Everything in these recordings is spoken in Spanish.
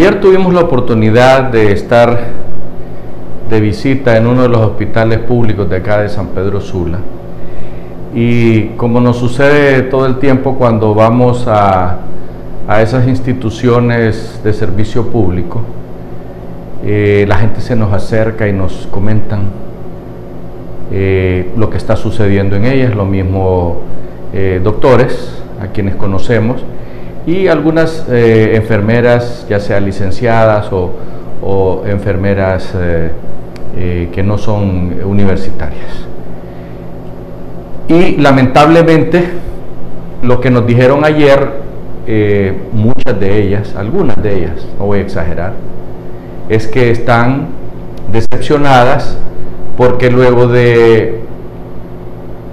Ayer tuvimos la oportunidad de estar de visita en uno de los hospitales públicos de acá de San Pedro Sula. Y como nos sucede todo el tiempo cuando vamos a, esas instituciones de servicio público, eh, la gente se nos acerca y nos comentan eh, lo que está sucediendo en ellas, lo mismo eh, doctores a quienes conocemos y algunas enfermeras, ya sea licenciadas o enfermeras que no son universitarias. Y lamentablemente lo que nos dijeron ayer, eh, muchas de ellas, algunas de ellas, no voy a exagerar, es que están decepcionadas porque luego de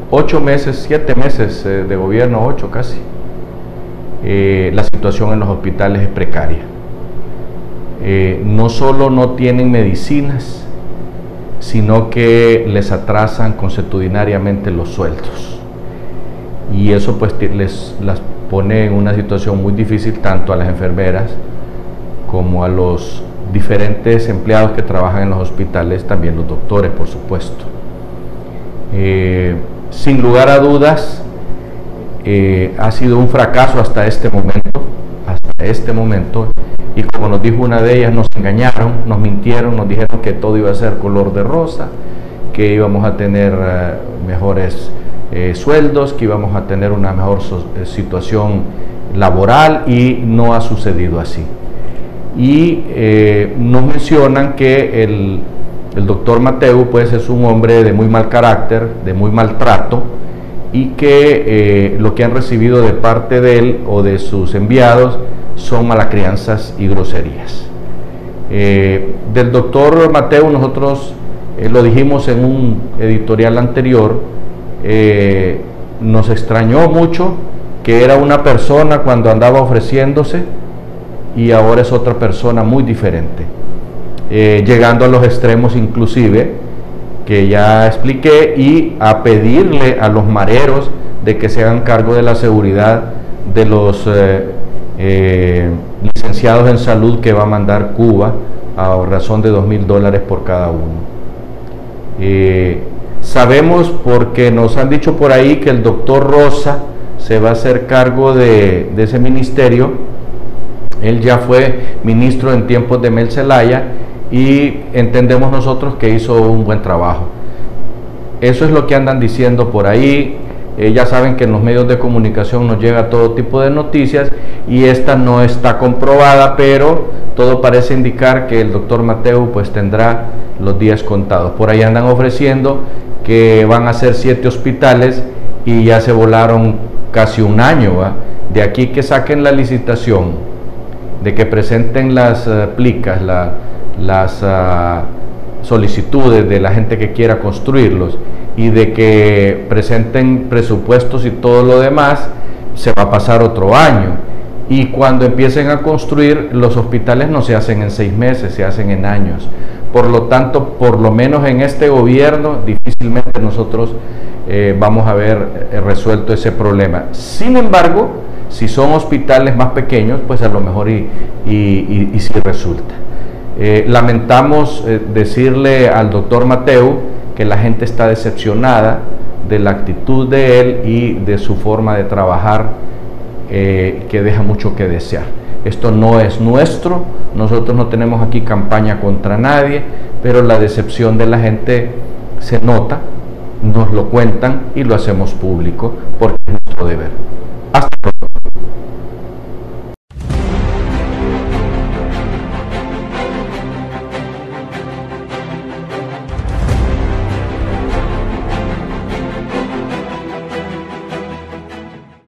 ocho meses, siete meses eh, de gobierno, ocho casi, eh, la situación en los hospitales es precaria. no solo no tienen medicinas, sino que les atrasan consuetudinariamente los sueldos. Y eso pues les las pone en una situación muy difícil tanto a las enfermeras como a los diferentes empleados que trabajan en los hospitales, también los doctores, por supuesto. Eh, sin lugar a dudas, eh, ha sido un fracaso hasta este momento, hasta este momento, y como nos dijo una de ellas, nos engañaron, nos mintieron, nos dijeron que todo iba a ser color de rosa, que íbamos a tener eh, mejores eh, sueldos, que íbamos a tener una mejor eh, situación laboral y no ha sucedido así. Y nos mencionan que el, doctor Mateo pues es un hombre de muy mal carácter, de muy maltrato y que lo que han recibido de parte de él o de sus enviados son malacrianzas y groserías. Eh, del doctor Mateo nosotros eh, lo dijimos en un editorial anterior, eh, nos extrañó mucho que era una persona cuando andaba ofreciéndose y ahora es otra persona muy diferente, llegando a los extremos inclusive que ya expliqué y a pedirle a los mareros de que se hagan cargo de la seguridad de los eh, licenciados en salud que va a mandar Cuba a razón de dos mil dólares por cada uno. Eh, sabemos porque nos han dicho por ahí que el doctor Rosa se va a hacer cargo de, ese ministerio. Él ya fue ministro en tiempos de Mel Zelaya y entendemos nosotros que hizo un buen trabajo. Eso es lo que andan diciendo por ahí. Eh, ya saben que en los medios de comunicación nos llega todo tipo de noticias y esta no está comprobada, pero todo parece indicar que el doctor Mateo pues tendrá los días contados. Por ahí andan ofreciendo que van a ser siete hospitales y ya se volaron casi un año. De aquí que saquen la licitación, de que presenten las uh, plicas, las ah, solicitudes de la gente que quiera construirlos y de que presenten presupuestos y todo lo demás, se va a pasar otro año. Y cuando empiecen a construir, los hospitales no se hacen en seis meses, se hacen en años. Por lo tanto, por lo menos en este gobierno, difícilmente nosotros eh, vamos a haber eh, resuelto ese problema. Sin embargo, si son hospitales más pequeños, pues a lo mejor y, y, sí resulta. Eh, lamentamos decirle al doctor Mateo, que la gente está decepcionada de la actitud de él y de su forma de trabajar eh, que deja mucho que desear. Esto no es nuestro, nosotros no tenemos aquí campaña contra nadie, pero la decepción de la gente se nota, nos lo cuentan y lo hacemos público porque es nuestro deber. Hasta pronto.